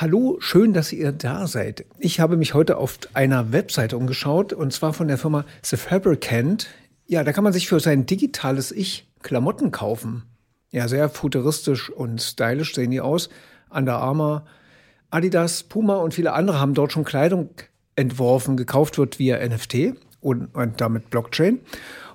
Hallo, schön, dass ihr da seid. Ich habe mich heute auf einer Webseite umgeschaut und zwar von der Firma The Fabricant. Ja, da kann man sich für sein digitales Ich Klamotten kaufen. Ja, sehr futuristisch und stylisch sehen die aus. Under Armour, Adidas, Puma und viele andere haben dort schon Kleidung entworfen. Gekauft wird via NFT und, und damit Blockchain.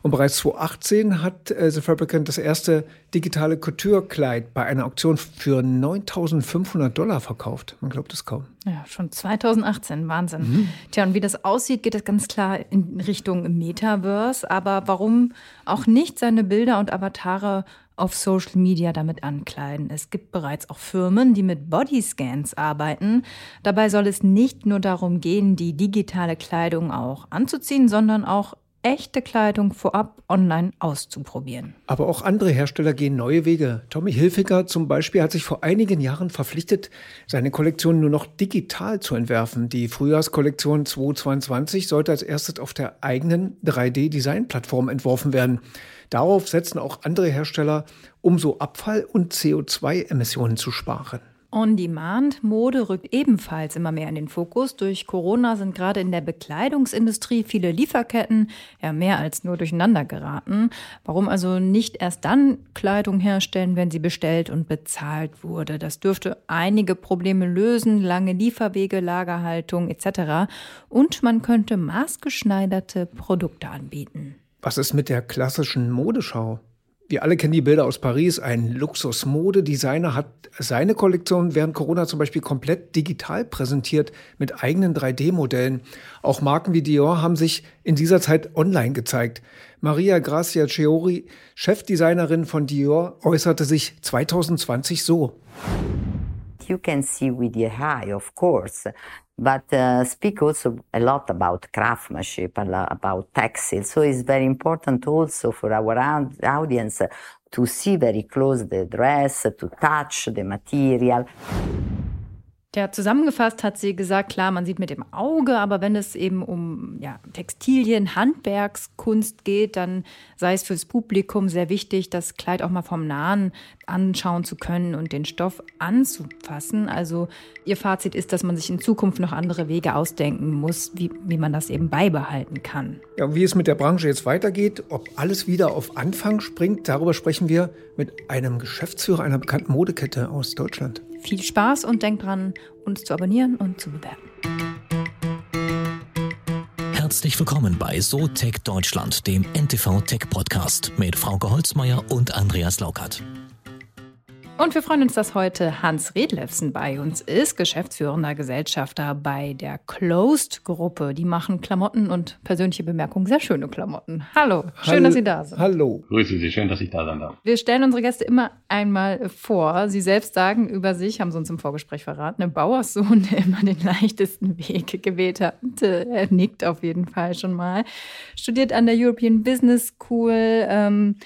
Und bereits 2018 hat äh, The Fabricant das erste digitale Couture-Kleid bei einer Auktion für 9.500 Dollar verkauft. Man glaubt es kaum. Ja, schon 2018, Wahnsinn. Mhm. Tja, und wie das aussieht, geht es ganz klar in Richtung Metaverse. Aber warum auch nicht seine Bilder und Avatare auf Social Media damit ankleiden. Es gibt bereits auch Firmen, die mit Bodyscans arbeiten. Dabei soll es nicht nur darum gehen, die digitale Kleidung auch anzuziehen, sondern auch echte Kleidung vorab online auszuprobieren. Aber auch andere Hersteller gehen neue Wege. Tommy Hilfiger zum Beispiel hat sich vor einigen Jahren verpflichtet, seine Kollektion nur noch digital zu entwerfen. Die Frühjahrskollektion 2022 sollte als erstes auf der eigenen 3D-Design-Plattform entworfen werden. Darauf setzen auch andere Hersteller, um so Abfall- und CO2-Emissionen zu sparen. On-Demand-Mode rückt ebenfalls immer mehr in den Fokus. Durch Corona sind gerade in der Bekleidungsindustrie viele Lieferketten ja mehr als nur durcheinander geraten. Warum also nicht erst dann Kleidung herstellen, wenn sie bestellt und bezahlt wurde? Das dürfte einige Probleme lösen, lange Lieferwege, Lagerhaltung etc. Und man könnte maßgeschneiderte Produkte anbieten. Was ist mit der klassischen Modeschau? Wir alle kennen die Bilder aus Paris. Ein Luxusmodedesigner hat seine Kollektion während Corona zum Beispiel komplett digital präsentiert mit eigenen 3D-Modellen. Auch Marken wie Dior haben sich in dieser Zeit online gezeigt. Maria Grazia Ceori, Chefdesignerin von Dior, äußerte sich 2020 so. You can see with the eye, of course, but uh, speak also a lot about craftsmanship, about textile. So it's very important also for our audience to see very close the dress, to touch the material. Ja, zusammengefasst hat sie gesagt, klar, man sieht mit dem Auge, aber wenn es eben um ja, Textilien, Handwerkskunst geht, dann sei es fürs Publikum sehr wichtig, das Kleid auch mal vom Nahen anschauen zu können und den Stoff anzufassen. Also ihr Fazit ist, dass man sich in Zukunft noch andere Wege ausdenken muss, wie, wie man das eben beibehalten kann. Ja, wie es mit der Branche jetzt weitergeht, ob alles wieder auf Anfang springt, darüber sprechen wir mit einem Geschäftsführer einer bekannten Modekette aus Deutschland. Viel Spaß und denkt dran, uns zu abonnieren und zu bewerten. Herzlich willkommen bei SoTech Deutschland, dem NTV Tech Podcast mit Frauke Holzmeier und Andreas Laukert. Und wir freuen uns, dass heute Hans Redlefsen bei uns ist, geschäftsführender Gesellschafter bei der Closed-Gruppe. Die machen Klamotten und persönliche Bemerkungen, sehr schöne Klamotten. Hallo, schön, Hall dass Sie da sind. Hallo. Grüße Sie, schön, dass ich da sein darf. Wir stellen unsere Gäste immer einmal vor. Sie selbst sagen über sich, haben Sie uns im Vorgespräch verraten, ein Bauerssohn, der immer den leichtesten Weg gewählt hat. Er nickt auf jeden Fall schon mal. Studiert an der European Business School. Ähm,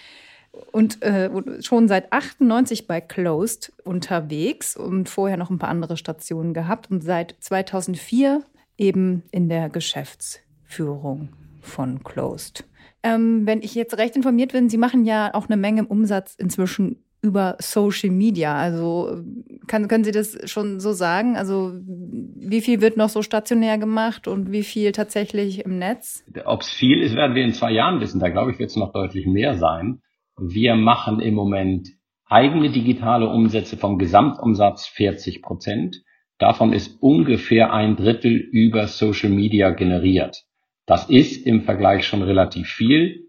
und äh, schon seit 98 bei Closed unterwegs und vorher noch ein paar andere Stationen gehabt und seit 2004 eben in der Geschäftsführung von Closed. Ähm, wenn ich jetzt recht informiert bin, Sie machen ja auch eine Menge Umsatz inzwischen über Social Media. Also kann, können Sie das schon so sagen? Also wie viel wird noch so stationär gemacht und wie viel tatsächlich im Netz? Ob es viel ist, werden wir in zwei Jahren wissen. Da glaube ich, wird es noch deutlich mehr sein. Wir machen im Moment eigene digitale Umsätze vom Gesamtumsatz 40 Prozent. Davon ist ungefähr ein Drittel über Social Media generiert. Das ist im Vergleich schon relativ viel.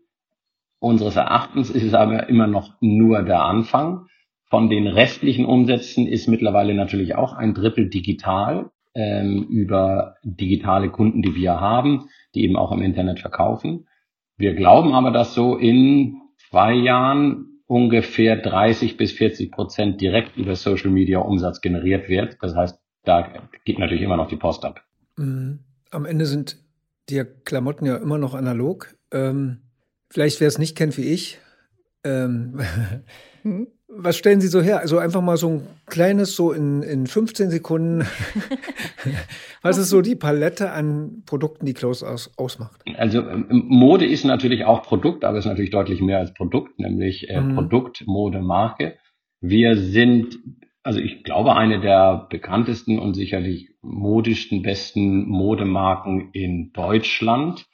Unseres Erachtens ist es aber immer noch nur der Anfang. Von den restlichen Umsätzen ist mittlerweile natürlich auch ein Drittel digital ähm, über digitale Kunden, die wir haben, die eben auch im Internet verkaufen. Wir glauben aber, dass so in zwei Jahren ungefähr 30 bis 40 Prozent direkt über Social Media Umsatz generiert wird. Das heißt, da geht natürlich immer noch die Post ab. Mhm. Am Ende sind die Klamotten ja immer noch analog. Ähm, vielleicht wer es nicht kennt wie ich. Ähm, mhm. Was stellen Sie so her? Also einfach mal so ein kleines, so in, in 15 Sekunden. Was ist so die Palette an Produkten, die Close aus, ausmacht? Also ähm, Mode ist natürlich auch Produkt, aber es ist natürlich deutlich mehr als Produkt, nämlich äh, mhm. Produkt, Mode, Marke. Wir sind Also ich glaube, eine der bekanntesten und sicherlich modischsten, besten Modemarken in Deutschland.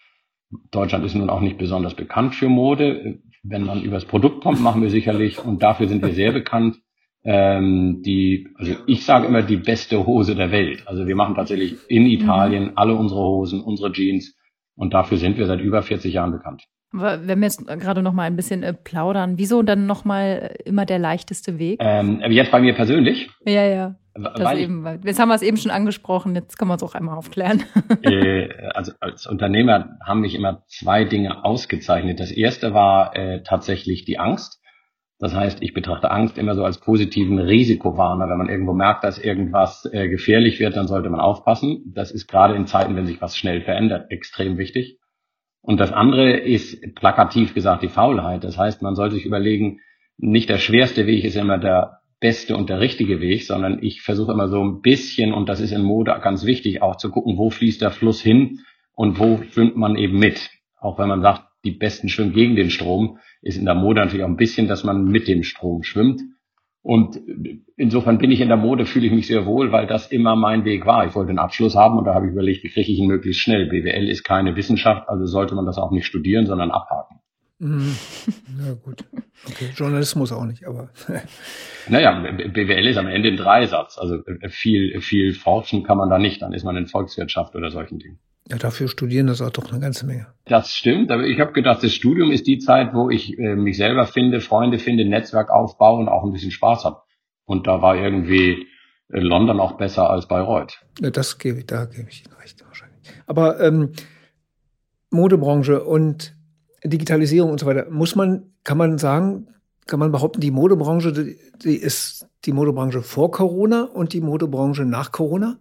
Deutschland ist nun auch nicht besonders bekannt für Mode. Wenn man übers Produkt kommt, machen wir sicherlich, und dafür sind wir sehr bekannt, ähm, die, also ich sage immer die beste Hose der Welt. Also wir machen tatsächlich in Italien alle unsere Hosen, unsere Jeans und dafür sind wir seit über 40 Jahren bekannt. Wenn wir jetzt gerade noch mal ein bisschen äh, plaudern, wieso dann noch mal äh, immer der leichteste Weg? Ähm, jetzt bei mir persönlich? Ja, ja. Das eben, jetzt haben wir es eben schon angesprochen, jetzt können wir es auch einmal aufklären. äh, also als Unternehmer haben mich immer zwei Dinge ausgezeichnet. Das erste war äh, tatsächlich die Angst. Das heißt, ich betrachte Angst immer so als positiven Risikowarner. Wenn man irgendwo merkt, dass irgendwas äh, gefährlich wird, dann sollte man aufpassen. Das ist gerade in Zeiten, wenn sich was schnell verändert, extrem wichtig. Und das andere ist plakativ gesagt die Faulheit. Das heißt, man soll sich überlegen, nicht der schwerste Weg ist immer der beste und der richtige Weg, sondern ich versuche immer so ein bisschen, und das ist in Mode ganz wichtig, auch zu gucken, wo fließt der Fluss hin und wo schwimmt man eben mit. Auch wenn man sagt, die Besten schwimmen gegen den Strom, ist in der Mode natürlich auch ein bisschen, dass man mit dem Strom schwimmt. Und insofern bin ich in der Mode, fühle ich mich sehr wohl, weil das immer mein Weg war. Ich wollte einen Abschluss haben und da habe ich überlegt, wie kriege ich ihn möglichst schnell. BWL ist keine Wissenschaft, also sollte man das auch nicht studieren, sondern abhaken. Mhm. Ja, gut. Okay, Journalismus auch nicht, aber. naja, BWL ist am Ende ein Dreisatz. Also viel, viel forschen kann man da nicht. Dann ist man in Volkswirtschaft oder solchen Dingen. Ja, dafür studieren das auch doch eine ganze Menge. Das stimmt, aber ich habe gedacht, das Studium ist die Zeit, wo ich äh, mich selber finde, Freunde finde, Netzwerk aufbaue und auch ein bisschen Spaß habe. Und da war irgendwie äh, London auch besser als Bayreuth. Ja, das gebe ich, da gebe ich Ihnen recht wahrscheinlich. Aber ähm, Modebranche und Digitalisierung und so weiter, muss man, kann man sagen, kann man behaupten, die Modebranche, die, die ist die Modebranche vor Corona und die Modebranche nach Corona?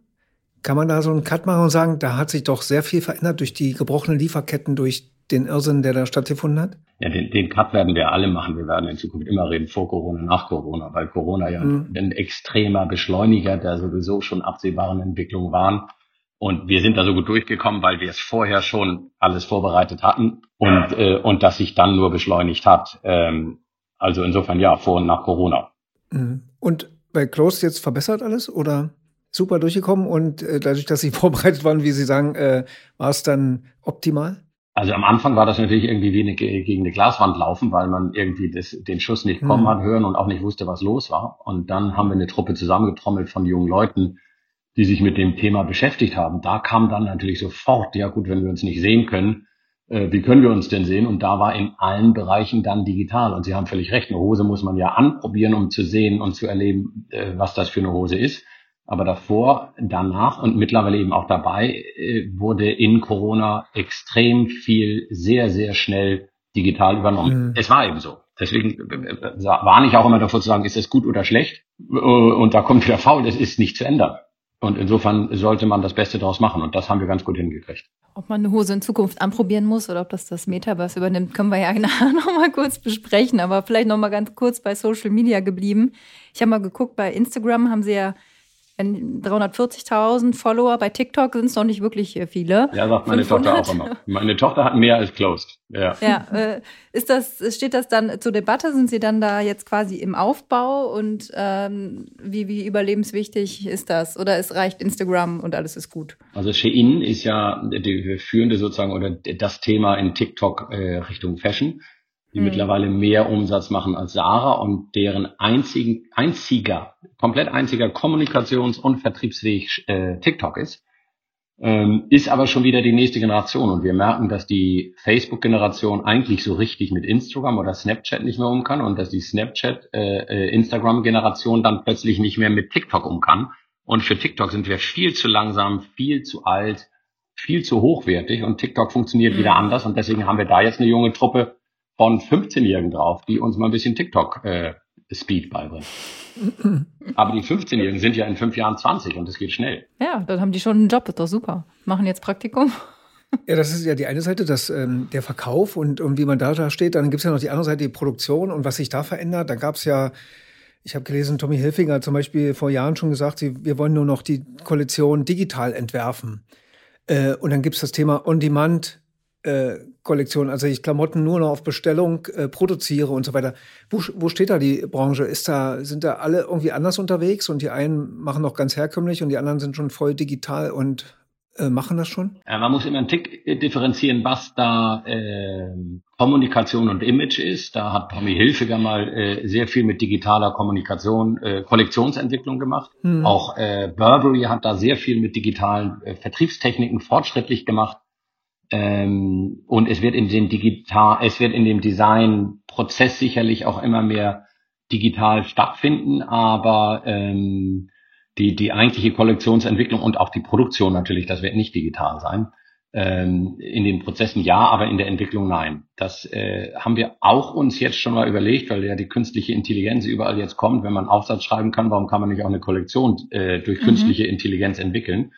Kann man da so einen Cut machen und sagen, da hat sich doch sehr viel verändert durch die gebrochenen Lieferketten, durch den Irrsinn, der da stattgefunden hat? Ja, den, den Cut werden wir alle machen. Wir werden in Zukunft immer reden, vor Corona, nach Corona, weil Corona ja mhm. ein extremer Beschleuniger der sowieso schon absehbaren Entwicklung waren. Und wir sind da so gut durchgekommen, weil wir es vorher schon alles vorbereitet hatten und, äh, und das sich dann nur beschleunigt hat. Ähm, also insofern ja, vor und nach Corona. Mhm. Und bei Closed jetzt verbessert alles oder? super durchgekommen und äh, dadurch, dass Sie vorbereitet waren, wie Sie sagen, äh, war es dann optimal? Also am Anfang war das natürlich irgendwie wie eine, gegen eine Glaswand laufen, weil man irgendwie das, den Schuss nicht kommen mhm. hat hören und auch nicht wusste, was los war. Und dann haben wir eine Truppe zusammengetrommelt von jungen Leuten, die sich mit dem Thema beschäftigt haben. Da kam dann natürlich sofort, ja gut, wenn wir uns nicht sehen können, äh, wie können wir uns denn sehen? Und da war in allen Bereichen dann digital. Und Sie haben völlig recht, eine Hose muss man ja anprobieren, um zu sehen und zu erleben, äh, was das für eine Hose ist. Aber davor, danach und mittlerweile eben auch dabei äh, wurde in Corona extrem viel sehr, sehr schnell digital übernommen. Mhm. Es war eben so. Deswegen äh, äh, warne ich auch immer davor zu sagen, ist das gut oder schlecht? Und da kommt wieder faul, das ist nicht zu ändern. Und insofern sollte man das Beste daraus machen. Und das haben wir ganz gut hingekriegt. Ob man eine Hose in Zukunft anprobieren muss oder ob das das Metaverse übernimmt, können wir ja nachher noch mal kurz besprechen. Aber vielleicht noch mal ganz kurz bei Social Media geblieben. Ich habe mal geguckt, bei Instagram haben sie ja 340.000 Follower. Bei TikTok sind es noch nicht wirklich äh, viele. Ja, sagt meine 500. Tochter auch immer. Meine Tochter hat mehr als Closed. Ja. ja äh, ist das, steht das dann zur Debatte? Sind Sie dann da jetzt quasi im Aufbau? Und ähm, wie, wie überlebenswichtig ist das? Oder es reicht Instagram und alles ist gut? Also Shein ist ja die führende sozusagen oder das Thema in TikTok äh, Richtung Fashion die mhm. mittlerweile mehr Umsatz machen als Sarah und deren einzigen, einziger, komplett einziger Kommunikations- und Vertriebsweg äh, TikTok ist, ähm, ist aber schon wieder die nächste Generation. Und wir merken, dass die Facebook-Generation eigentlich so richtig mit Instagram oder Snapchat nicht mehr um kann und dass die Snapchat-Instagram-Generation äh, äh dann plötzlich nicht mehr mit TikTok um kann. Und für TikTok sind wir viel zu langsam, viel zu alt, viel zu hochwertig und TikTok funktioniert mhm. wieder anders. Und deswegen haben wir da jetzt eine junge Truppe, von 15-Jährigen drauf, die uns mal ein bisschen TikTok-Speed äh, beibringen. Aber die 15-Jährigen sind ja in fünf Jahren 20 und es geht schnell. Ja, dann haben die schon einen Job, ist doch super. Machen jetzt Praktikum. Ja, das ist ja die eine Seite, dass, ähm, der Verkauf und, und wie man da, da steht. Dann gibt es ja noch die andere Seite, die Produktion und was sich da verändert. Da gab es ja, ich habe gelesen, Tommy Hilfiger hat zum Beispiel vor Jahren schon gesagt, sie, wir wollen nur noch die Koalition digital entwerfen. Äh, und dann gibt es das Thema On-Demand äh, Kollektion, also ich Klamotten nur noch auf Bestellung äh, produziere und so weiter. Wo, wo steht da die Branche? Ist da, sind da alle irgendwie anders unterwegs und die einen machen noch ganz herkömmlich und die anderen sind schon voll digital und äh, machen das schon? Ja, man muss immer einen Tick äh, differenzieren, was da äh, Kommunikation und Image ist. Da hat Tommy Hilfiger mal äh, sehr viel mit digitaler Kommunikation, äh, Kollektionsentwicklung gemacht. Hm. Auch äh, Burberry hat da sehr viel mit digitalen äh, Vertriebstechniken fortschrittlich gemacht. Ähm, und es wird in dem digital, es wird in dem Designprozess sicherlich auch immer mehr digital stattfinden, aber ähm, die, die eigentliche Kollektionsentwicklung und auch die Produktion natürlich, das wird nicht digital sein. Ähm, in den Prozessen ja, aber in der Entwicklung nein. Das äh, haben wir auch uns jetzt schon mal überlegt, weil ja die künstliche Intelligenz überall jetzt kommt. Wenn man Aufsatz schreiben kann, warum kann man nicht auch eine Kollektion äh, durch mhm. künstliche Intelligenz entwickeln?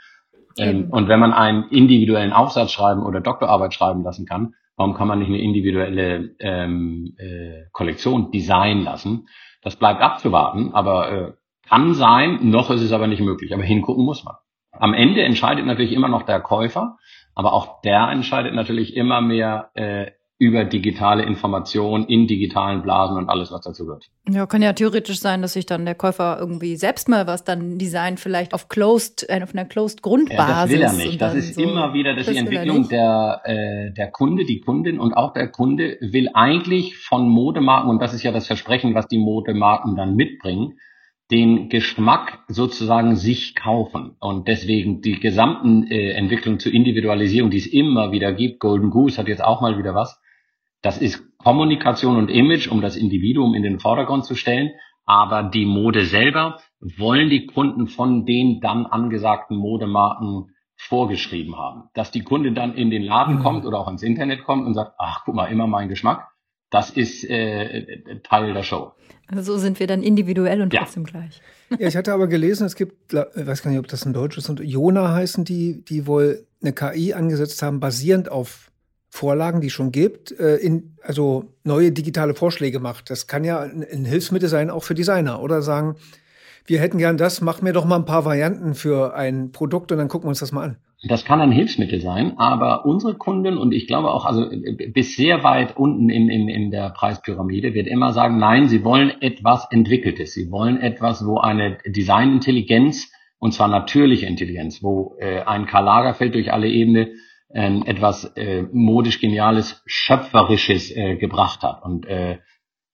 Ähm, und wenn man einen individuellen Aufsatz schreiben oder Doktorarbeit schreiben lassen kann, warum kann man nicht eine individuelle ähm, äh, Kollektion designen lassen? Das bleibt abzuwarten, aber äh, kann sein, noch ist es aber nicht möglich. Aber hingucken muss man. Am Ende entscheidet natürlich immer noch der Käufer, aber auch der entscheidet natürlich immer mehr äh, über digitale Information in digitalen Blasen und alles, was dazu gehört. Ja, kann ja theoretisch sein, dass sich dann der Käufer irgendwie selbst mal was dann designt, vielleicht auf closed, äh, auf einer closed Grundbasis. Ja, das will er nicht. Das ist so immer wieder, das die Entwicklung der, äh, der Kunde, die Kundin und auch der Kunde will eigentlich von Modemarken, und das ist ja das Versprechen, was die Modemarken dann mitbringen, den Geschmack sozusagen sich kaufen. Und deswegen die gesamten äh, Entwicklung zur Individualisierung, die es immer wieder gibt, Golden Goose hat jetzt auch mal wieder was, das ist Kommunikation und Image, um das Individuum in den Vordergrund zu stellen. Aber die Mode selber wollen die Kunden von den dann angesagten Modemarken vorgeschrieben haben. Dass die Kundin dann in den Laden mhm. kommt oder auch ins Internet kommt und sagt, ach, guck mal, immer mein Geschmack. Das ist äh, Teil der Show. Also so sind wir dann individuell und ja. trotzdem gleich. Ja, ich hatte aber gelesen, es gibt, ich weiß gar nicht, ob das ein Deutsch ist, und Jona heißen die, die wohl eine KI angesetzt haben, basierend auf Vorlagen, die es schon gibt, äh, in, also neue digitale Vorschläge macht. Das kann ja ein, Hilfsmittel sein, auch für Designer. Oder sagen, wir hätten gern das, mach mir doch mal ein paar Varianten für ein Produkt und dann gucken wir uns das mal an. Das kann ein Hilfsmittel sein, aber unsere Kunden und ich glaube auch, also bis sehr weit unten in, in, in der Preispyramide wird immer sagen, nein, sie wollen etwas Entwickeltes. Sie wollen etwas, wo eine Designintelligenz, und zwar natürliche Intelligenz, wo äh, ein Karl Lagerfeld durch alle Ebene äh, etwas äh, modisch Geniales, Schöpferisches äh, gebracht hat. Und äh,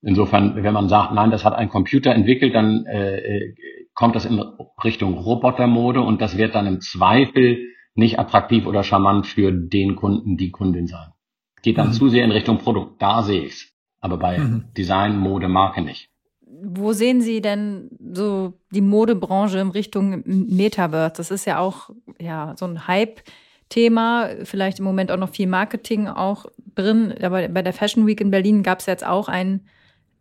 insofern, wenn man sagt, nein, das hat ein Computer entwickelt, dann äh, äh kommt das in Richtung Robotermode und das wird dann im Zweifel nicht attraktiv oder charmant für den Kunden, die Kundin sein. Geht dann mhm. zu sehr in Richtung Produkt. Da sehe ich's. Aber bei mhm. Design, Mode, Marke nicht. Wo sehen Sie denn so die Modebranche in Richtung Metaverse? Das ist ja auch ja so ein Hype-Thema, vielleicht im Moment auch noch viel Marketing auch drin. Aber bei der Fashion Week in Berlin gab es jetzt auch ein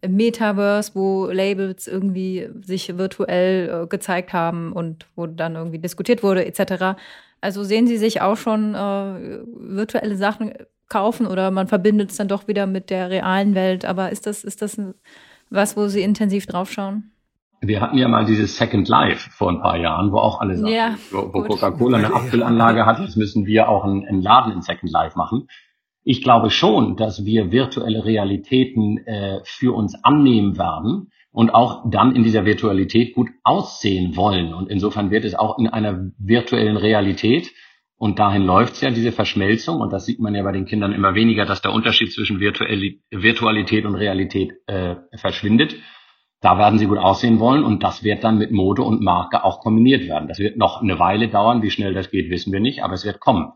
Metaverse, wo Labels irgendwie sich virtuell äh, gezeigt haben und wo dann irgendwie diskutiert wurde etc. Also sehen Sie sich auch schon äh, virtuelle Sachen kaufen oder man verbindet es dann doch wieder mit der realen Welt. Aber ist das, ist das was, wo Sie intensiv draufschauen? Wir hatten ja mal dieses Second Life vor ein paar Jahren, wo auch alle sagen, ja, wo, wo Coca-Cola eine Abfüllanlage hat, jetzt müssen wir auch einen, einen, Laden in Second Life machen. Ich glaube schon, dass wir virtuelle Realitäten äh, für uns annehmen werden und auch dann in dieser Virtualität gut aussehen wollen. Und insofern wird es auch in einer virtuellen Realität, und dahin läuft es ja, diese Verschmelzung, und das sieht man ja bei den Kindern immer weniger, dass der Unterschied zwischen Virtualität und Realität äh, verschwindet. Da werden sie gut aussehen wollen und das wird dann mit Mode und Marke auch kombiniert werden. Das wird noch eine Weile dauern, wie schnell das geht, wissen wir nicht, aber es wird kommen.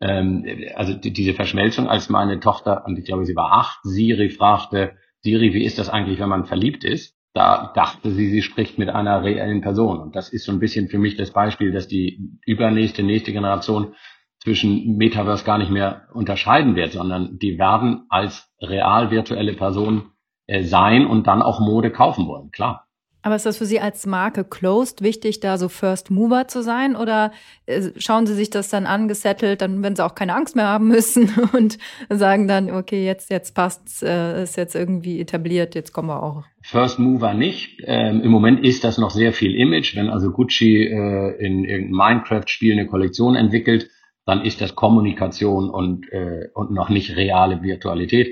Ähm, also die, diese Verschmelzung, als meine Tochter, und ich glaube, sie war acht, Siri fragte, Siri, wie ist das eigentlich, wenn man verliebt ist? Da dachte sie, sie spricht mit einer reellen Person. Und das ist so ein bisschen für mich das Beispiel, dass die übernächste, nächste Generation zwischen Metaverse gar nicht mehr unterscheiden wird, sondern die werden als real virtuelle Person äh, sein und dann auch Mode kaufen wollen, klar. Aber ist das für Sie als Marke Closed wichtig, da so First Mover zu sein? Oder äh, schauen Sie sich das dann angesettelt, dann, wenn Sie auch keine Angst mehr haben müssen und sagen dann, okay, jetzt, jetzt passt's, äh, ist jetzt irgendwie etabliert, jetzt kommen wir auch. First Mover nicht. Ähm, Im Moment ist das noch sehr viel Image. Wenn also Gucci äh, in irgendeinem Minecraft-Spiel eine Kollektion entwickelt, dann ist das Kommunikation und, äh, und noch nicht reale Virtualität.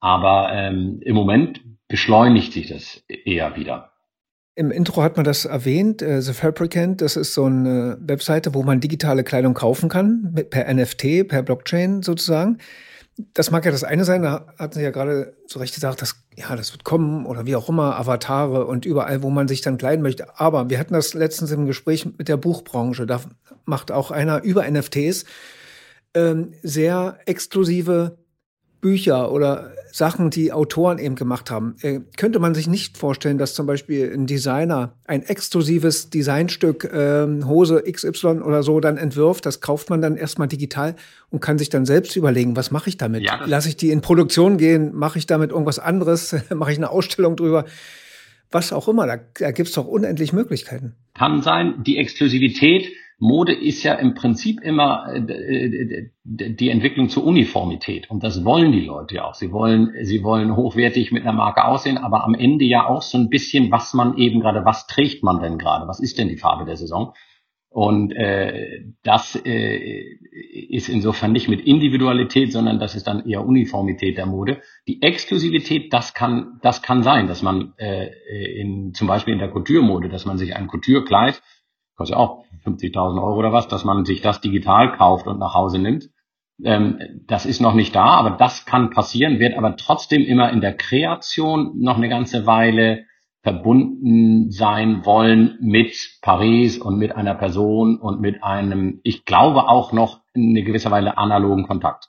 Aber ähm, im Moment beschleunigt sich das eher wieder. Im Intro hat man das erwähnt, äh, The Fabricant, das ist so eine Webseite, wo man digitale Kleidung kaufen kann, per NFT, per Blockchain sozusagen. Das mag ja das eine sein, da hatten Sie ja gerade zu Recht gesagt, dass, ja, das wird kommen oder wie auch immer, Avatare und überall, wo man sich dann kleiden möchte. Aber wir hatten das letztens im Gespräch mit der Buchbranche. Da macht auch einer über NFTs ähm, sehr exklusive Bücher oder Sachen, die Autoren eben gemacht haben. Äh, könnte man sich nicht vorstellen, dass zum Beispiel ein Designer ein exklusives Designstück, äh, Hose XY oder so, dann entwirft. Das kauft man dann erstmal digital und kann sich dann selbst überlegen, was mache ich damit? Ja, Lasse ich die in Produktion gehen? Mache ich damit irgendwas anderes? mache ich eine Ausstellung drüber? Was auch immer, da, da gibt es doch unendlich Möglichkeiten. Kann sein, die Exklusivität Mode ist ja im Prinzip immer äh, äh, die Entwicklung zur Uniformität. Und das wollen die Leute ja auch. Sie wollen, sie wollen hochwertig mit einer Marke aussehen, aber am Ende ja auch so ein bisschen, was man eben gerade, was trägt man denn gerade? Was ist denn die Farbe der Saison? Und äh, das äh, ist insofern nicht mit Individualität, sondern das ist dann eher Uniformität der Mode. Die Exklusivität, das kann, das kann sein, dass man äh, in, zum Beispiel in der Couture-Mode, dass man sich ein Couture-Kleid kostet auch 50.000 Euro oder was, dass man sich das digital kauft und nach Hause nimmt. Ähm, das ist noch nicht da, aber das kann passieren, wird aber trotzdem immer in der Kreation noch eine ganze Weile verbunden sein wollen mit Paris und mit einer Person und mit einem, ich glaube auch noch in eine gewisse Weile analogen Kontakt.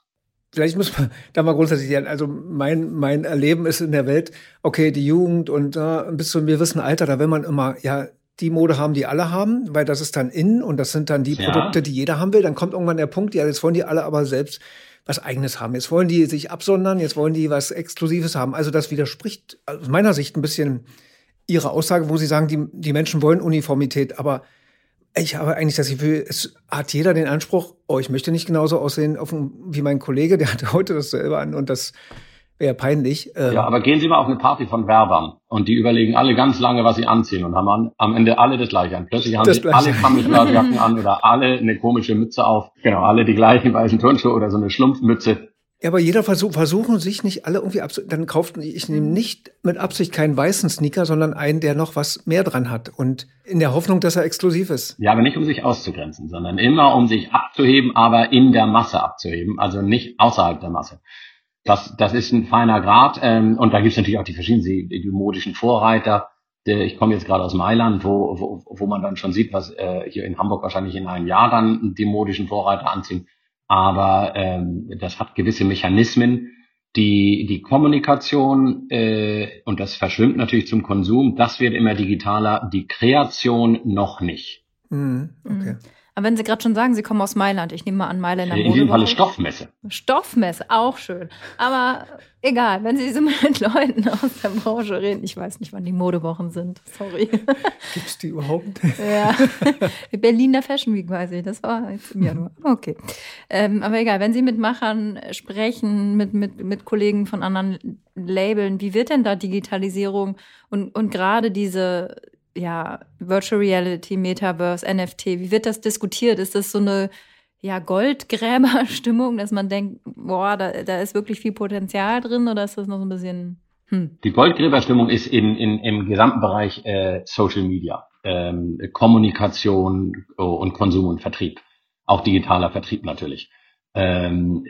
Vielleicht muss man da mal grundsätzlich, also mein, mein Erleben ist in der Welt, okay, die Jugend und äh, bis zu einem gewissen Alter, da will man immer, ja, die Mode haben, die alle haben, weil das ist dann in und das sind dann die ja. Produkte, die jeder haben will. Dann kommt irgendwann der Punkt, ja, jetzt wollen die alle aber selbst was Eigenes haben. Jetzt wollen die sich absondern, jetzt wollen die was Exklusives haben. Also das widerspricht aus meiner Sicht ein bisschen ihrer Aussage, wo sie sagen, die, die Menschen wollen Uniformität, aber ich habe eigentlich das Gefühl, es hat jeder den Anspruch, oh, ich möchte nicht genauso aussehen wie mein Kollege, der hat heute das selber an und das Wäre peinlich. Ähm. Ja, aber gehen Sie mal auf eine Party von Werbern und die überlegen alle ganz lange, was sie anziehen und haben an, am Ende alle das gleiche an. Plötzlich haben sie alle Camouflagejacken an oder alle eine komische Mütze auf. Genau, alle die gleichen weißen Turnschuhe oder so eine Schlumpfmütze. Ja, aber jeder versucht, versuchen sich nicht alle irgendwie abzu, dann kauft, ich nehme nicht mit Absicht keinen weißen Sneaker, sondern einen, der noch was mehr dran hat und in der Hoffnung, dass er exklusiv ist. Ja, aber nicht um sich auszugrenzen, sondern immer um sich abzuheben, aber in der Masse abzuheben, also nicht außerhalb der Masse. Das, das ist ein feiner Grad. Ähm, und da gibt es natürlich auch die verschiedenen die, die modischen Vorreiter. Ich komme jetzt gerade aus Mailand, wo, wo, wo man dann schon sieht, was äh, hier in Hamburg wahrscheinlich in einem Jahr dann die modischen Vorreiter anziehen. Aber ähm, das hat gewisse Mechanismen, die, die Kommunikation äh, und das verschwimmt natürlich zum Konsum, das wird immer digitaler, die Kreation noch nicht. Mhm, okay. Aber wenn Sie gerade schon sagen, Sie kommen aus Mailand, ich nehme mal an Mailand In diesem Falle Stoffmesse. Stoffmesse, auch schön. Aber egal, wenn Sie so mit Leuten aus der Branche reden, ich weiß nicht, wann die Modewochen sind, sorry. Gibt es die überhaupt? ja, Berliner Fashion Week weiß ich, das war jetzt im Januar. Okay. Ähm, aber egal, wenn Sie mit Machern sprechen, mit, mit, mit Kollegen von anderen Labeln, wie wird denn da Digitalisierung und, und gerade diese ja, Virtual Reality, Metaverse, NFT, wie wird das diskutiert? Ist das so eine ja, Goldgräberstimmung, dass man denkt, boah, da, da ist wirklich viel Potenzial drin oder ist das noch so ein bisschen. Hm? Die Goldgräberstimmung ist in, in, im gesamten Bereich äh, Social Media, ähm, Kommunikation oh, und Konsum und Vertrieb. Auch digitaler Vertrieb natürlich. Ähm,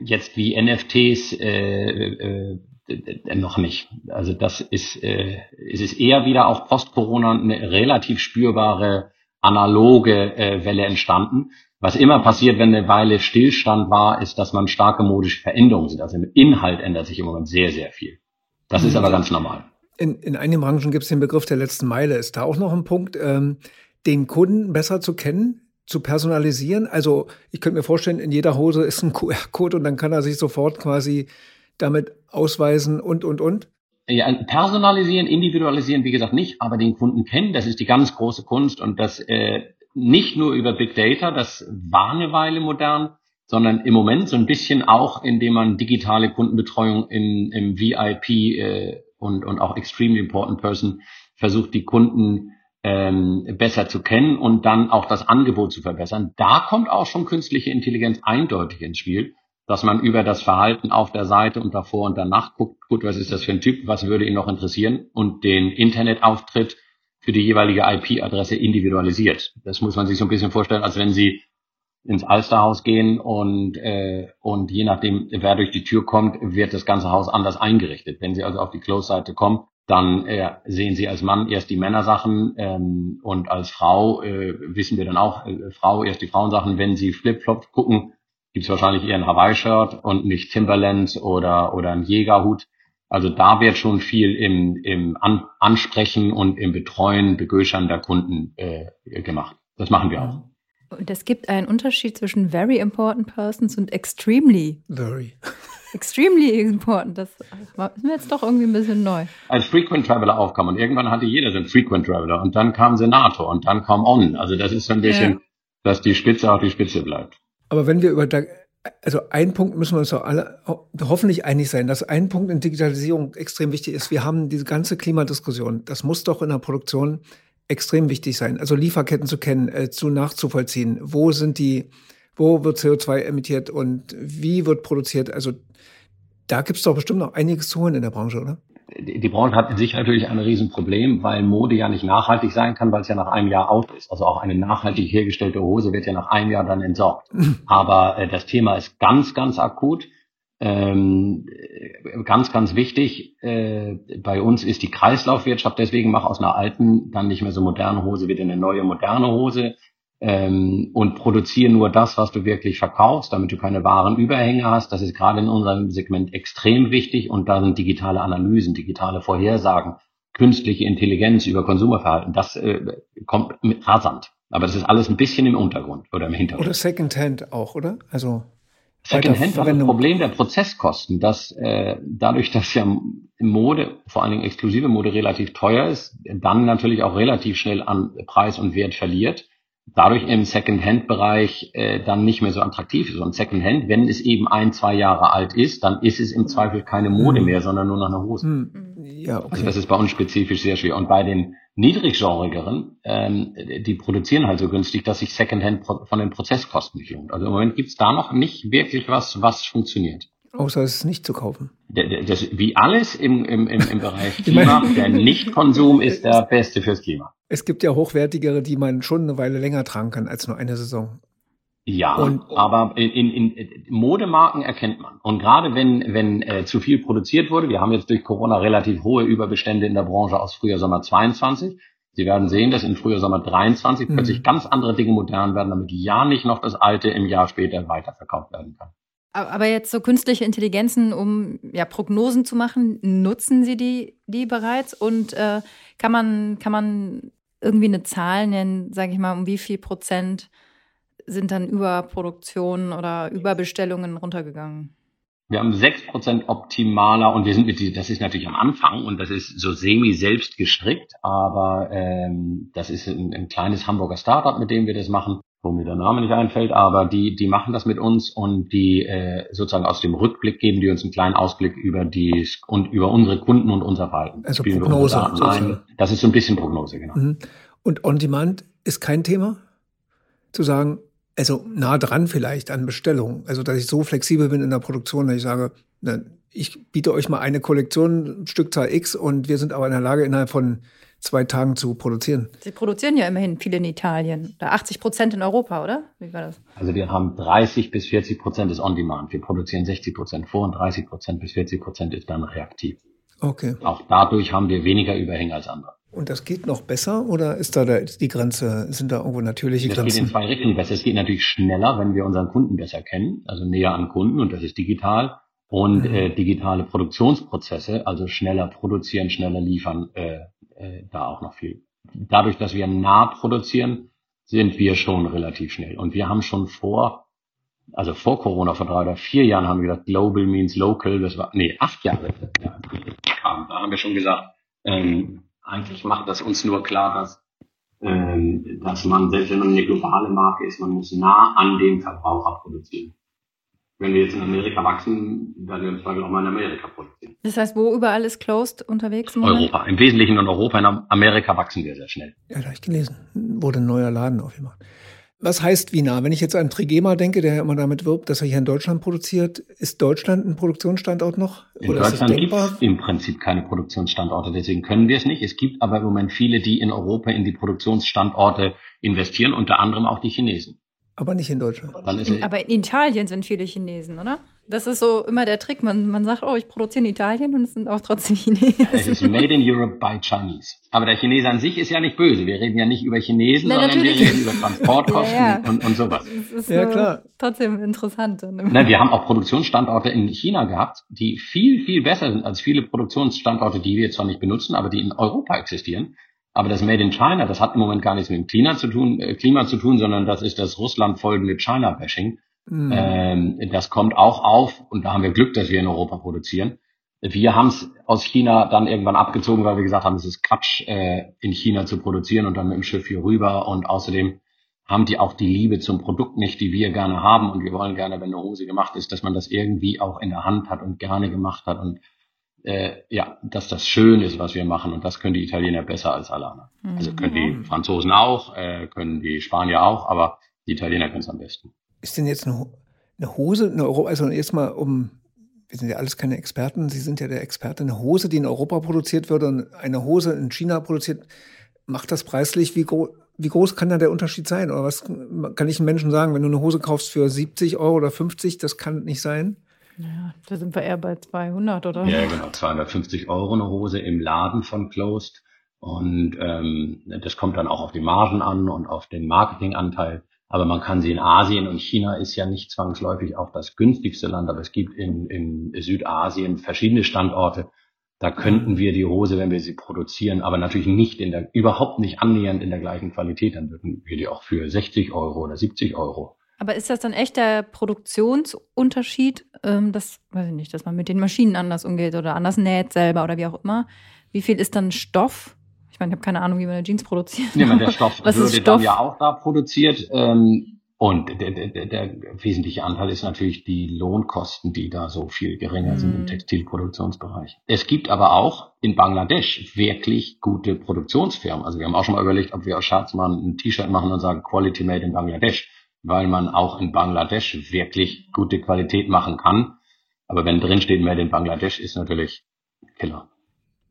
jetzt wie NFTs äh, äh, äh, noch nicht. Also das ist, äh, es ist eher wieder auch post-Corona eine relativ spürbare analoge äh, Welle entstanden. Was immer passiert, wenn eine Weile Stillstand war, ist, dass man starke modische Veränderungen sieht. Also im Inhalt ändert sich im Moment sehr, sehr viel. Das ist aber ganz normal. In, in einigen Branchen gibt es den Begriff der letzten Meile. Ist da auch noch ein Punkt, ähm, den Kunden besser zu kennen, zu personalisieren? Also ich könnte mir vorstellen, in jeder Hose ist ein QR-Code und dann kann er sich sofort quasi damit ausweisen und, und, und? Ja, personalisieren, individualisieren, wie gesagt, nicht, aber den Kunden kennen, das ist die ganz große Kunst und das äh, nicht nur über Big Data, das war eine Weile modern, sondern im Moment so ein bisschen auch, indem man digitale Kundenbetreuung in, im VIP äh, und, und auch Extremely Important Person versucht, die Kunden ähm, besser zu kennen und dann auch das Angebot zu verbessern. Da kommt auch schon künstliche Intelligenz eindeutig ins Spiel, dass man über das Verhalten auf der Seite und davor und danach guckt, gut, was ist das für ein Typ, was würde ihn noch interessieren und den Internetauftritt für die jeweilige IP-Adresse individualisiert. Das muss man sich so ein bisschen vorstellen, als wenn Sie ins Alsterhaus gehen und, äh, und je nachdem, wer durch die Tür kommt, wird das ganze Haus anders eingerichtet. Wenn Sie also auf die Close-Seite kommen, dann äh, sehen Sie als Mann erst die Männersachen ähm, und als Frau äh, wissen wir dann auch, äh, Frau erst die Frauensachen. Wenn Sie Flipflop gucken, gibt es wahrscheinlich eher ein Hawaii-Shirt und nicht Timberlands oder, oder ein Jägerhut. Also da wird schon viel im, im An Ansprechen und im Betreuen, Begöschern der Kunden äh, gemacht. Das machen wir auch. Und es gibt einen Unterschied zwischen very important persons und extremely. Very. Extremely important. Das ist mir jetzt doch irgendwie ein bisschen neu. Als Frequent Traveler aufkam und irgendwann hatte jeder so einen Frequent Traveler und dann kam Senator und dann kam On. Also das ist so ein bisschen, ja. dass die Spitze auch die Spitze bleibt. Aber wenn wir über also ein Punkt müssen wir uns doch alle hoffentlich einig sein, dass ein Punkt in Digitalisierung extrem wichtig ist. Wir haben diese ganze Klimadiskussion. Das muss doch in der Produktion extrem wichtig sein. Also Lieferketten zu kennen, äh, zu nachzuvollziehen. Wo sind die, wo wird CO2 emittiert und wie wird produziert? Also da gibt es doch bestimmt noch einiges zu holen in der Branche, oder? Die, Branche hat in sich natürlich ein Riesenproblem, weil Mode ja nicht nachhaltig sein kann, weil es ja nach einem Jahr out ist. Also auch eine nachhaltig hergestellte Hose wird ja nach einem Jahr dann entsorgt. Aber äh, das Thema ist ganz, ganz akut. Ähm, ganz, ganz wichtig äh, bei uns ist die Kreislaufwirtschaft. Deswegen mach aus einer alten, dann nicht mehr so moderne Hose wieder eine neue moderne Hose ähm, und produziere nur das, was du wirklich verkaufst, damit du keine wahren Überhänge hast. Das ist gerade in unserem Segment extrem wichtig und dann digitale Analysen, digitale Vorhersagen, künstliche Intelligenz über Konsumerverhalten. Das äh, kommt rasant. Aber das ist alles ein bisschen im Untergrund oder im Hintergrund. Oder Secondhand auch, oder? Also Secondhand hat das Problem der Prozesskosten, dass äh, dadurch, dass ja Mode, vor allen Dingen exklusive Mode relativ teuer ist, dann natürlich auch relativ schnell an Preis und Wert verliert, dadurch im Secondhand-Bereich äh, dann nicht mehr so attraktiv ist. Und Secondhand, wenn es eben ein, zwei Jahre alt ist, dann ist es im Zweifel keine Mode hm. mehr, sondern nur noch eine Hose. Hm. Ja, okay. Also das ist bei uns spezifisch sehr schwer. Und bei den niedriggenrigeren, ähm, die produzieren halt so günstig, dass sich Secondhand von den Prozesskosten nicht lohnt. Also im Moment gibt's da noch nicht wirklich was, was funktioniert. Außer es ist nicht zu kaufen. Das, wie alles im, im, im, im Bereich Klima, der Nichtkonsum ist der beste fürs Klima. Es gibt ja hochwertigere, die man schon eine Weile länger tragen kann als nur eine Saison. Ja, und, aber in, in, in Modemarken erkennt man. Und gerade wenn, wenn äh, zu viel produziert wurde, wir haben jetzt durch Corona relativ hohe Überbestände in der Branche aus Frühjahr Sommer 22. Sie werden sehen, dass in Frühjahr Sommer 23 mhm. plötzlich ganz andere Dinge modern werden, damit ja nicht noch das alte im Jahr später weiterverkauft werden kann. Aber jetzt so künstliche Intelligenzen, um ja Prognosen zu machen, nutzen Sie die, die bereits? Und äh, kann man kann man irgendwie eine Zahl nennen, sage ich mal, um wie viel Prozent sind dann Überproduktionen oder Überbestellungen runtergegangen? Wir haben sechs Prozent optimaler und wir sind mit, das ist natürlich am Anfang und das ist so semi selbst gestrickt, aber ähm, das ist ein, ein kleines Hamburger Startup, mit dem wir das machen, wo mir der Name nicht einfällt, aber die, die machen das mit uns und die äh, sozusagen aus dem Rückblick geben die uns einen kleinen Ausblick über die und über unsere Kunden und unser Verhalten. Also Spielen Prognose. Das ist so ein bisschen Prognose, genau. Mhm. Und On Demand ist kein Thema? Zu sagen, also nah dran vielleicht an Bestellung. Also, dass ich so flexibel bin in der Produktion, dass ich sage, ich biete euch mal eine Kollektion, Stückzahl X und wir sind aber in der Lage, innerhalb von zwei Tagen zu produzieren. Sie produzieren ja immerhin viel in Italien. Da 80 Prozent in Europa, oder? Wie war das? Also wir haben 30 bis 40 Prozent ist On-Demand. Wir produzieren 60 Prozent vor und 30 Prozent bis 40 Prozent ist dann reaktiv. Okay. Auch dadurch haben wir weniger Überhänge als andere. Und das geht noch besser oder ist da die Grenze, sind da irgendwo natürliche das Grenzen? Es geht in zwei Richtungen besser. Es geht natürlich schneller, wenn wir unseren Kunden besser kennen, also näher an Kunden und das ist digital. Und mhm. äh, digitale Produktionsprozesse, also schneller produzieren, schneller liefern, äh, äh, da auch noch viel. Dadurch, dass wir nah produzieren, sind wir schon relativ schnell. Und wir haben schon vor, also vor Corona, vor drei oder vier Jahren haben wir gesagt, Global means local. Das war, nee, acht Jahre. Ja, da haben wir schon gesagt, ähm, eigentlich macht das uns nur klar, dass, ähm, dass man, selbst wenn man eine globale Marke ist, man muss nah an dem Verbraucher produzieren. Wenn wir jetzt in Amerika wachsen, werden wir im Zweifel auch mal in Amerika produzieren. Das heißt, wo überall ist Closed unterwegs? Im Europa. Im Wesentlichen in Europa. In Amerika wachsen wir sehr schnell. Ja, da habe ich gelesen. Wurde ein neuer Laden aufgemacht. Was heißt wie nah? Wenn ich jetzt an Trigema denke, der ja immer damit wirbt, dass er hier in Deutschland produziert, ist Deutschland ein Produktionsstandort noch? In Oder Deutschland gibt es im Prinzip keine Produktionsstandorte, deswegen können wir es nicht. Es gibt aber im Moment viele, die in Europa in die Produktionsstandorte investieren, unter anderem auch die Chinesen. Aber nicht in Deutschland. In, aber in Italien sind viele Chinesen, oder? Das ist so immer der Trick. Man, man sagt, oh, ich produziere in Italien und es sind auch trotzdem Chinesen. Es ist made in Europe by Chinese. Aber der Chinese an sich ist ja nicht böse. Wir reden ja nicht über Chinesen, Na, sondern wir reden über Transportkosten ja, ja. Und, und sowas. Das ist ja, klar. trotzdem interessant. Na, wir haben auch Produktionsstandorte in China gehabt, die viel, viel besser sind als viele Produktionsstandorte, die wir zwar nicht benutzen, aber die in Europa existieren. Aber das Made in China, das hat im Moment gar nichts mit dem Klima zu tun, äh, Klima zu tun, sondern das ist das Russland folgende China-Bashing. Mhm. Ähm, das kommt auch auf und da haben wir Glück, dass wir in Europa produzieren. Wir haben es aus China dann irgendwann abgezogen, weil wir gesagt haben, es ist Quatsch, äh, in China zu produzieren und dann mit dem Schiff hier rüber. Und außerdem haben die auch die Liebe zum Produkt nicht, die wir gerne haben. Und wir wollen gerne, wenn eine Hose gemacht ist, dass man das irgendwie auch in der Hand hat und gerne gemacht hat. Und äh, ja, dass das schön ist, was wir machen. Und das können die Italiener besser als alle anderen. Mhm. Also können die Franzosen auch, äh, können die Spanier auch, aber die Italiener können es am besten. Ist denn jetzt eine, eine Hose, eine Euro, also jetzt mal um, wir sind ja alles keine Experten, Sie sind ja der Experte, eine Hose, die in Europa produziert wird und eine Hose in China produziert, macht das preislich, wie, gro wie groß kann da der Unterschied sein? Oder was kann ich einem Menschen sagen, wenn du eine Hose kaufst für 70 Euro oder 50, das kann nicht sein? Ja, da sind wir eher bei 200, oder? Ja, genau, 250 Euro eine Hose im Laden von Closed. Und ähm, das kommt dann auch auf die Margen an und auf den Marketinganteil. Aber man kann sie in Asien und China ist ja nicht zwangsläufig auch das günstigste Land, aber es gibt in, in Südasien verschiedene Standorte. Da könnten wir die Hose, wenn wir sie produzieren, aber natürlich nicht in der, überhaupt nicht annähernd in der gleichen Qualität, dann würden wir die auch für 60 Euro oder 70 Euro. Aber ist das dann echt der Produktionsunterschied, ähm, das, weiß ich nicht, dass man mit den Maschinen anders umgeht oder anders näht selber oder wie auch immer? Wie viel ist dann Stoff ich meine, ich habe keine Ahnung, wie man eine Jeans produziert. Ja, der Stoff Was würde Stoff? dann ja auch da produziert. Ähm, und der, der, der wesentliche Anteil ist natürlich die Lohnkosten, die da so viel geringer mhm. sind im mhm. Textilproduktionsbereich. Es gibt aber auch in Bangladesch wirklich gute Produktionsfirmen. Also wir haben auch schon mal überlegt, ob wir aus Schatzmann ein T-Shirt machen und sagen Quality Made in Bangladesch, weil man auch in Bangladesch wirklich gute Qualität machen kann. Aber wenn drin steht Made in Bangladesch, ist natürlich Killer.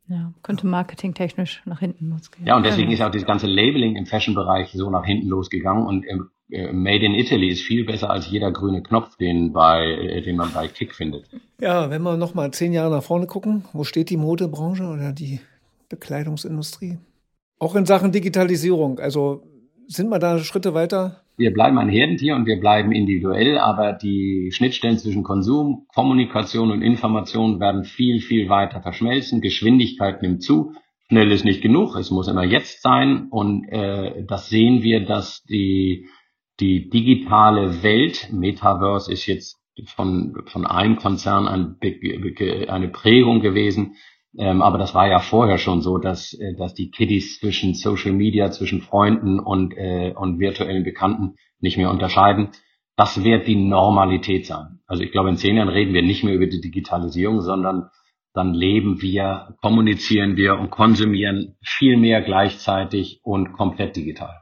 Ja, könnte marketingtechnisch nach hinten losgehen. Ja, und deswegen ist auch das ganze Labeling im Fashion-Bereich so nach hinten losgegangen und äh, Made in Italy ist viel besser als jeder grüne Knopf, den, bei, äh, den man bei Kick findet. Ja, wenn wir noch mal zehn Jahre nach vorne gucken, wo steht die Modebranche oder die Bekleidungsindustrie? Auch in Sachen Digitalisierung. Also sind wir da Schritte weiter? Wir bleiben ein Herdentier und wir bleiben individuell, aber die Schnittstellen zwischen Konsum, Kommunikation und Information werden viel, viel weiter verschmelzen. Geschwindigkeit nimmt zu. Schnell ist nicht genug, es muss immer jetzt sein. Und äh, das sehen wir, dass die, die digitale Welt, Metaverse ist jetzt von, von einem Konzern ein, eine Prägung gewesen, ähm, aber das war ja vorher schon so, dass, äh, dass die Kiddies zwischen Social Media, zwischen Freunden und, äh, und virtuellen Bekannten nicht mehr unterscheiden. Das wird die Normalität sein. Also ich glaube, in zehn Jahren reden wir nicht mehr über die Digitalisierung, sondern dann leben wir, kommunizieren wir und konsumieren viel mehr gleichzeitig und komplett digital.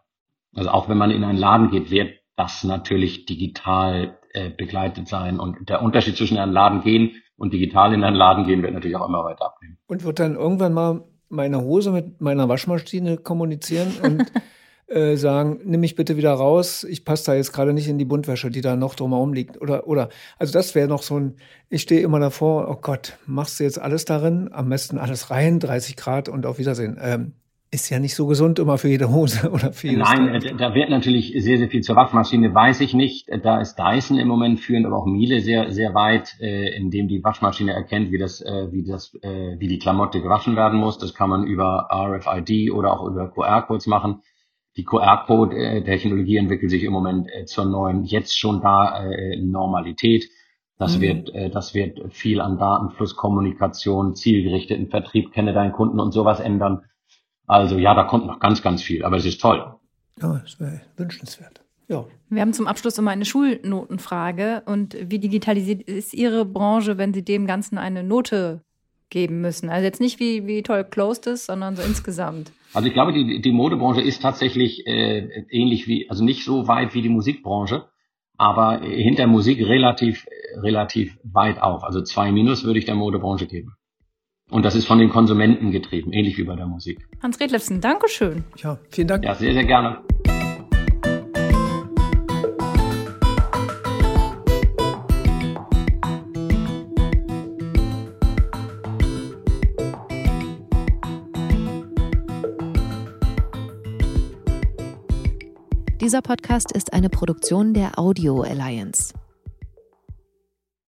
Also auch wenn man in einen Laden geht, wird das natürlich digital äh, begleitet sein. Und der Unterschied zwischen einem Laden gehen und digital in einen Laden gehen wird natürlich auch immer weiter abnehmen. Und wird dann irgendwann mal meine Hose mit meiner Waschmaschine kommunizieren und äh, sagen, nimm mich bitte wieder raus, ich passe da jetzt gerade nicht in die Buntwäsche, die da noch drumherum liegt. Oder, oder, also das wäre noch so ein, ich stehe immer davor, oh Gott, machst du jetzt alles darin, am besten alles rein, 30 Grad und auf Wiedersehen. Ähm, ist ja nicht so gesund immer für jede Hose oder für jedes Nein, Teil. da wird natürlich sehr, sehr viel zur Waschmaschine, weiß ich nicht. Da ist Dyson im Moment führend, aber auch Miele sehr, sehr weit, äh, indem die Waschmaschine erkennt, wie das, äh, wie das, äh, wie die Klamotte gewaschen werden muss. Das kann man über RFID oder auch über QR-Codes machen. Die QR-Code-Technologie entwickelt sich im Moment äh, zur neuen, jetzt schon da äh, Normalität. Das mhm. wird, äh, das wird viel an Datenfluss, Kommunikation, zielgerichteten Vertrieb, kenne deinen Kunden und sowas ändern. Also ja, da kommt noch ganz, ganz viel, aber es ist toll. Ja, es wäre wünschenswert. Ja. Wir haben zum Abschluss immer eine Schulnotenfrage. Und wie digitalisiert ist Ihre Branche, wenn Sie dem Ganzen eine Note geben müssen? Also jetzt nicht wie, wie toll closed ist, sondern so insgesamt. Also ich glaube, die, die Modebranche ist tatsächlich äh, ähnlich wie, also nicht so weit wie die Musikbranche, aber hinter Musik relativ, relativ weit auf. Also zwei Minus würde ich der Modebranche geben. Und das ist von den Konsumenten getrieben, ähnlich wie bei der Musik. Hans Redlefsen, Dankeschön. Ja, vielen Dank. Ja, sehr, sehr gerne. Dieser Podcast ist eine Produktion der Audio Alliance.